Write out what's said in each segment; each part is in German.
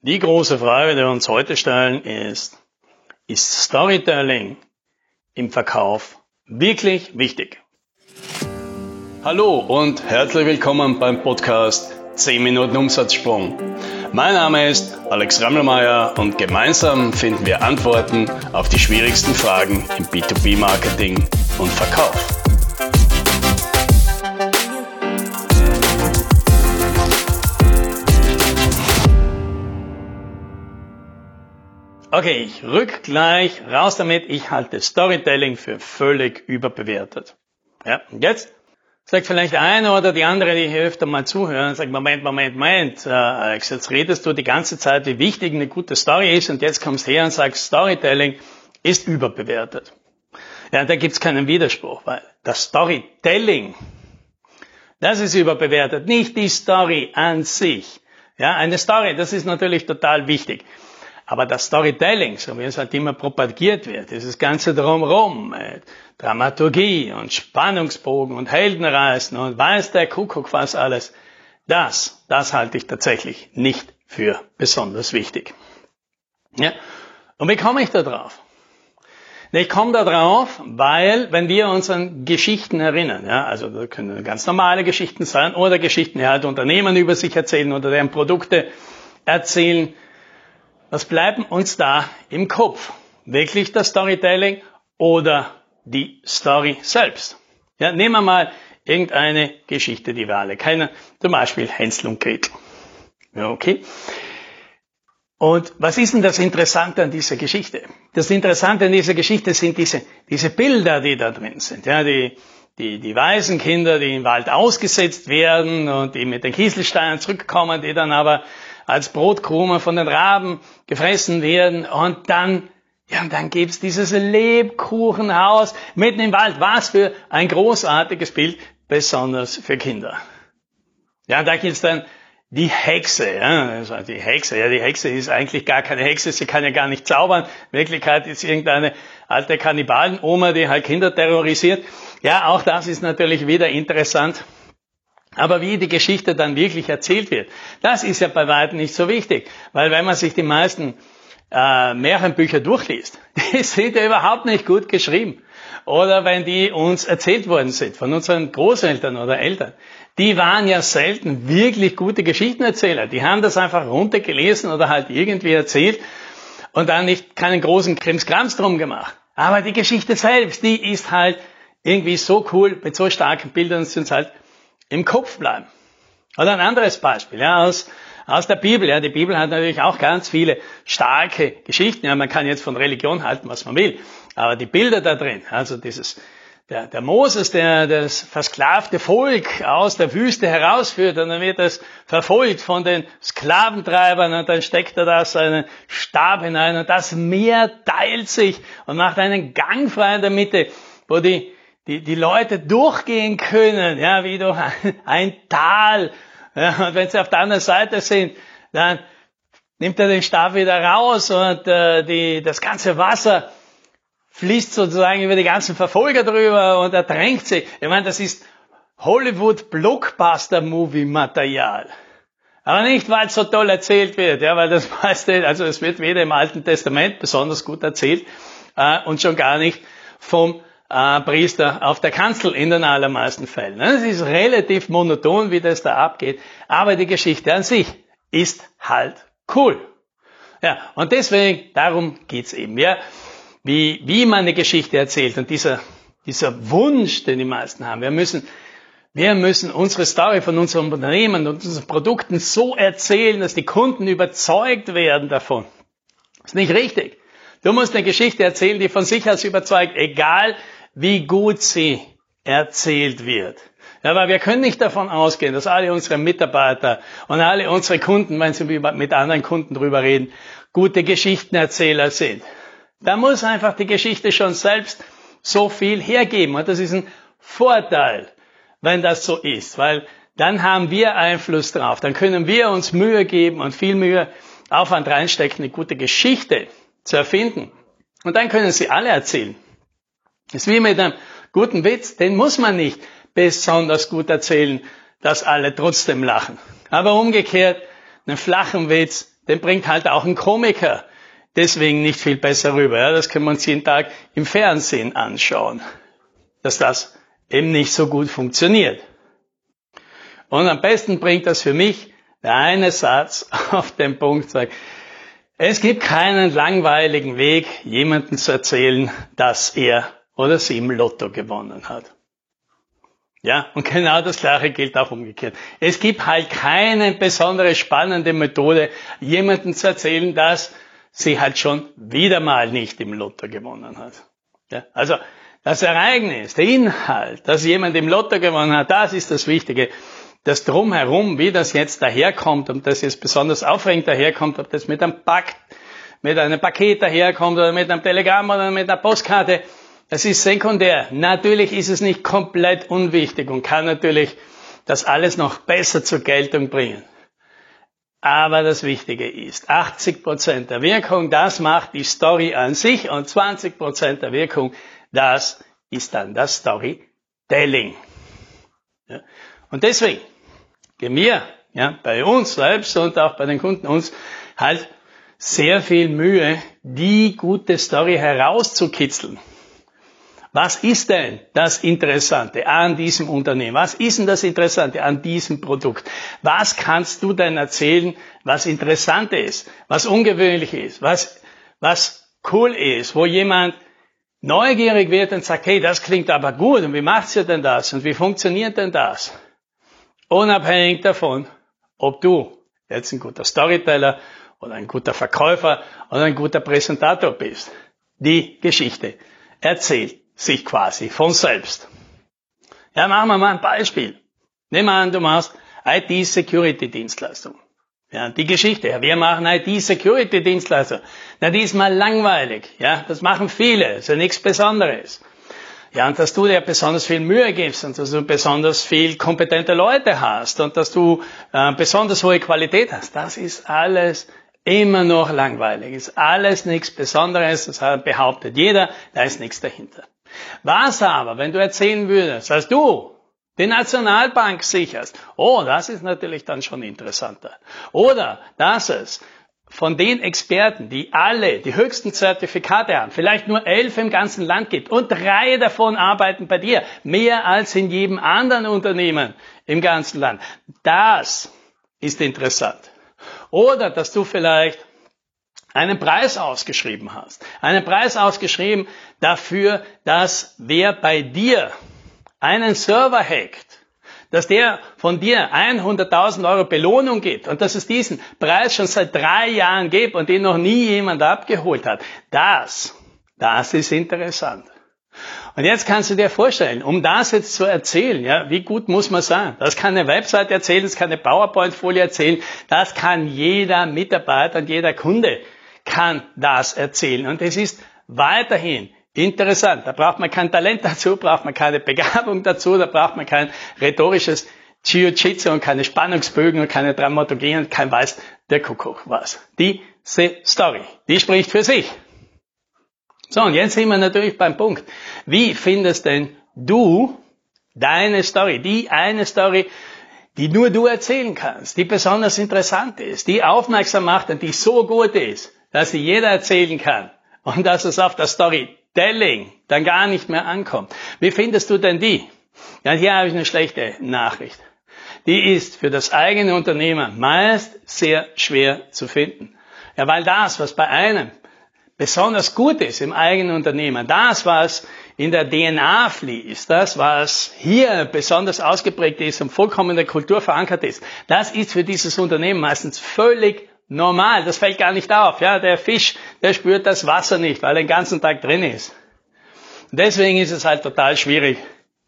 Die große Frage, die wir uns heute stellen, ist, ist Storytelling im Verkauf wirklich wichtig? Hallo und herzlich willkommen beim Podcast 10 Minuten Umsatzsprung. Mein Name ist Alex Rammelmeier und gemeinsam finden wir Antworten auf die schwierigsten Fragen im B2B-Marketing und Verkauf. Okay, ich rück gleich raus damit. Ich halte Storytelling für völlig überbewertet. Ja, und jetzt sagt vielleicht einer oder die andere, die hier öfter mal zuhören, sagt, Moment, Moment, Moment, äh, Alex, jetzt redest du die ganze Zeit, wie wichtig eine gute Story ist und jetzt kommst her und sagst, Storytelling ist überbewertet. Ja, da gibt's keinen Widerspruch, weil das Storytelling, das ist überbewertet, nicht die Story an sich. Ja, eine Story, das ist natürlich total wichtig. Aber das Storytelling, so wie es halt immer propagiert wird, dieses ganze Drumherum, äh, Dramaturgie und Spannungsbogen und Heldenreisen und weiß der Kuckuck was alles, das, das halte ich tatsächlich nicht für besonders wichtig. Ja. Und wie komme ich da drauf? Ich komme da drauf, weil, wenn wir uns an Geschichten erinnern, ja, also das können ganz normale Geschichten sein oder Geschichten, die halt Unternehmen über sich erzählen oder deren Produkte erzählen, was bleiben uns da im Kopf? Wirklich das Storytelling oder die Story selbst? Ja, nehmen wir mal irgendeine Geschichte, die wir alle kennen. Zum Beispiel Hänsel und Gretel. Ja, okay. Und was ist denn das Interessante an dieser Geschichte? Das Interessante an dieser Geschichte sind diese, diese Bilder, die da drin sind. Ja, die, die, die Waisenkinder, die im Wald ausgesetzt werden und die mit den Kieselsteinen zurückkommen, die dann aber als Brotkrume von den Raben gefressen werden und dann ja, und dann gibt's dieses Lebkuchenhaus mitten im Wald. Was für ein großartiges Bild, besonders für Kinder. Ja, da gibt's dann die Hexe. Ja, also die Hexe, ja, die Hexe ist eigentlich gar keine Hexe, sie kann ja gar nicht zaubern. In Wirklichkeit ist irgendeine alte Kannibalenoma, die halt Kinder terrorisiert. Ja, auch das ist natürlich wieder interessant. Aber wie die Geschichte dann wirklich erzählt wird, das ist ja bei weitem nicht so wichtig. Weil wenn man sich die meisten äh, Märchenbücher durchliest, die sind ja überhaupt nicht gut geschrieben. Oder wenn die uns erzählt worden sind von unseren Großeltern oder Eltern, die waren ja selten wirklich gute Geschichtenerzähler. Die haben das einfach runtergelesen oder halt irgendwie erzählt und dann nicht keinen großen Krimskrams drum gemacht. Aber die Geschichte selbst, die ist halt irgendwie so cool mit so starken Bildern, dass sie uns halt im Kopf bleiben. Oder ein anderes Beispiel ja, aus, aus der Bibel. Ja, die Bibel hat natürlich auch ganz viele starke Geschichten. Ja, man kann jetzt von Religion halten, was man will. Aber die Bilder da drin, also dieses, der, der Moses, der das versklavte Volk aus der Wüste herausführt und dann wird es verfolgt von den Sklaventreibern und dann steckt er da seinen Stab hinein und das Meer teilt sich und macht einen Gang frei in der Mitte, wo die die, die Leute durchgehen können, ja, wie durch ein Tal. Ja, und wenn sie auf der anderen Seite sind, dann nimmt er den Stab wieder raus und äh, die, das ganze Wasser fließt sozusagen über die ganzen Verfolger drüber und ertränkt sie. Ich meine, das ist Hollywood Blockbuster Movie Material. Aber nicht, weil es so toll erzählt wird, ja, weil das meiste, also es wird weder im Alten Testament besonders gut erzählt äh, und schon gar nicht vom äh, Priester auf der Kanzel in den allermeisten Fällen. Es ist relativ monoton, wie das da abgeht, aber die Geschichte an sich ist halt cool. Ja, und deswegen, darum geht's eben, ja, wie, wie man eine Geschichte erzählt und dieser, dieser Wunsch, den die meisten haben. Wir müssen, wir müssen unsere Story von unserem Unternehmen und unseren Produkten so erzählen, dass die Kunden überzeugt werden davon. Das ist nicht richtig. Du musst eine Geschichte erzählen, die von sich aus überzeugt, egal wie gut sie erzählt wird. Ja, weil wir können nicht davon ausgehen, dass alle unsere Mitarbeiter und alle unsere Kunden, wenn sie mit anderen Kunden drüber reden, gute Geschichtenerzähler sind. Da muss einfach die Geschichte schon selbst so viel hergeben. Und das ist ein Vorteil, wenn das so ist, weil dann haben wir Einfluss drauf. Dann können wir uns Mühe geben und viel Mühe Aufwand reinstecken, eine gute Geschichte zu erfinden. Und dann können sie alle erzählen. Das ist wie mit einem guten Witz, den muss man nicht besonders gut erzählen, dass alle trotzdem lachen. Aber umgekehrt, einen flachen Witz, den bringt halt auch ein Komiker deswegen nicht viel besser rüber. Ja, das können wir uns jeden Tag im Fernsehen anschauen, dass das eben nicht so gut funktioniert. Und am besten bringt das für mich der eine Satz auf den Punkt, sagt, es gibt keinen langweiligen Weg, jemandem zu erzählen, dass er oder sie im Lotto gewonnen hat. Ja, und genau das Gleiche gilt auch umgekehrt. Es gibt halt keine besondere spannende Methode, jemandem zu erzählen, dass sie halt schon wieder mal nicht im Lotto gewonnen hat. Ja, also das Ereignis, der Inhalt, dass jemand im Lotto gewonnen hat, das ist das Wichtige. Das Drumherum, wie das jetzt daherkommt, und das jetzt besonders aufregend daherkommt, ob das mit einem Pakt, mit einem Paket daherkommt oder mit einem Telegramm oder mit einer Postkarte, das ist sekundär. Natürlich ist es nicht komplett unwichtig und kann natürlich das alles noch besser zur Geltung bringen. Aber das Wichtige ist, 80% der Wirkung, das macht die Story an sich und 20% der Wirkung, das ist dann das Storytelling. Ja. Und deswegen geben wir ja, bei uns selbst und auch bei den Kunden uns halt sehr viel Mühe, die gute Story herauszukitzeln. Was ist denn das Interessante an diesem Unternehmen? Was ist denn das Interessante an diesem Produkt? Was kannst du denn erzählen, was interessant ist, was ungewöhnlich ist, was, was cool ist, wo jemand neugierig wird und sagt, hey, das klingt aber gut und wie macht ihr denn das und wie funktioniert denn das? Unabhängig davon, ob du jetzt ein guter Storyteller oder ein guter Verkäufer oder ein guter Präsentator bist. Die Geschichte erzählt sich quasi von selbst. Ja, machen wir mal ein Beispiel. Nehmen wir an, du machst IT-Security-Dienstleistung. Ja, die Geschichte, ja, wir machen IT-Security-Dienstleistung. Na, die ist mal langweilig. Ja, das machen viele. Ist ja nichts Besonderes. Ja, und dass du dir besonders viel Mühe gibst und dass du besonders viel kompetente Leute hast und dass du äh, besonders hohe Qualität hast, das ist alles immer noch langweilig. Ist alles nichts Besonderes, das behauptet jeder, da ist nichts dahinter. Was aber, wenn du erzählen würdest, dass du die Nationalbank sicherst, oh, das ist natürlich dann schon interessanter. Oder dass es von den Experten, die alle die höchsten Zertifikate haben, vielleicht nur elf im ganzen Land gibt und drei davon arbeiten bei dir, mehr als in jedem anderen Unternehmen im ganzen Land. Das ist interessant. Oder dass du vielleicht einen Preis ausgeschrieben hast. Einen Preis ausgeschrieben dafür, dass wer bei dir einen Server hackt, dass der von dir 100.000 Euro Belohnung gibt und dass es diesen Preis schon seit drei Jahren gibt und den noch nie jemand abgeholt hat. Das, das ist interessant. Und jetzt kannst du dir vorstellen, um das jetzt zu erzählen, ja, wie gut muss man sein? Das kann eine Website erzählen, das kann eine PowerPoint-Folie erzählen, das kann jeder Mitarbeiter und jeder Kunde kann das erzählen. Und es ist weiterhin interessant. Da braucht man kein Talent dazu, braucht man keine Begabung dazu, da braucht man kein rhetorisches Jiu-Jitsu und keine Spannungsbögen und keine Dramaturgie und kein Weiß der Kuckuck was. Diese Story, die spricht für sich. So, und jetzt sind wir natürlich beim Punkt. Wie findest denn du deine Story, die eine Story, die nur du erzählen kannst, die besonders interessant ist, die aufmerksam macht und die so gut ist, dass sie jeder erzählen kann und dass es auf der Storytelling dann gar nicht mehr ankommt. Wie findest du denn die? Ja, hier habe ich eine schlechte Nachricht. Die ist für das eigene Unternehmen meist sehr schwer zu finden. Ja, weil das, was bei einem besonders gut ist im eigenen Unternehmen, das, was in der DNA fließt, das, was hier besonders ausgeprägt ist und vollkommen in der Kultur verankert ist, das ist für dieses Unternehmen meistens völlig normal. Das fällt gar nicht auf. Ja, der Fisch, der spürt das Wasser nicht, weil er den ganzen Tag drin ist. Deswegen ist es halt total schwierig,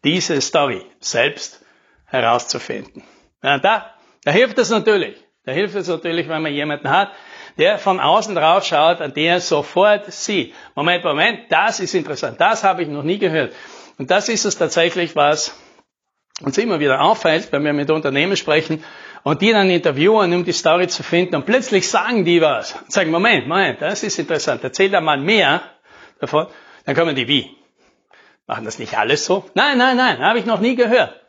diese Story selbst herauszufinden. Ja, da, da hilft es natürlich. Da hilft es natürlich, wenn man jemanden hat, der von außen drauf schaut und der sofort sieht, Moment, Moment, das ist interessant, das habe ich noch nie gehört. Und das ist es tatsächlich, was uns immer wieder auffällt, wenn wir mit Unternehmen sprechen und die dann interviewen, um die Story zu finden und plötzlich sagen die was und sagen, Moment, Moment, das ist interessant, erzähl da mal mehr davon, dann kommen die wie? Machen das nicht alles so? Nein, nein, nein, habe ich noch nie gehört.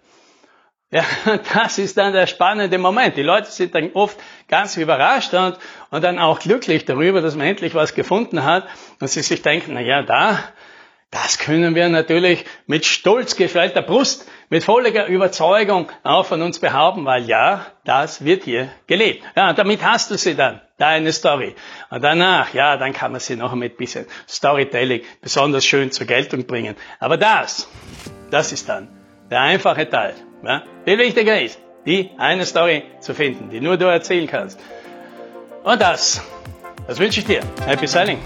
Ja, das ist dann der spannende Moment. Die Leute sind dann oft ganz überrascht und, und dann auch glücklich darüber, dass man endlich was gefunden hat und sie sich denken, na ja, da, das können wir natürlich mit stolz geschwellter Brust, mit voller Überzeugung auch von uns behaupten, weil ja, das wird hier gelebt. Ja, und damit hast du sie dann, deine Story. Und danach, ja, dann kann man sie noch mit bisschen Storytelling besonders schön zur Geltung bringen. Aber das, das ist dann der einfache Teil. Ja? Viel wichtiger ist, die eine Story zu finden, die nur du erzählen kannst. Und das, das wünsche ich dir. Happy Selling.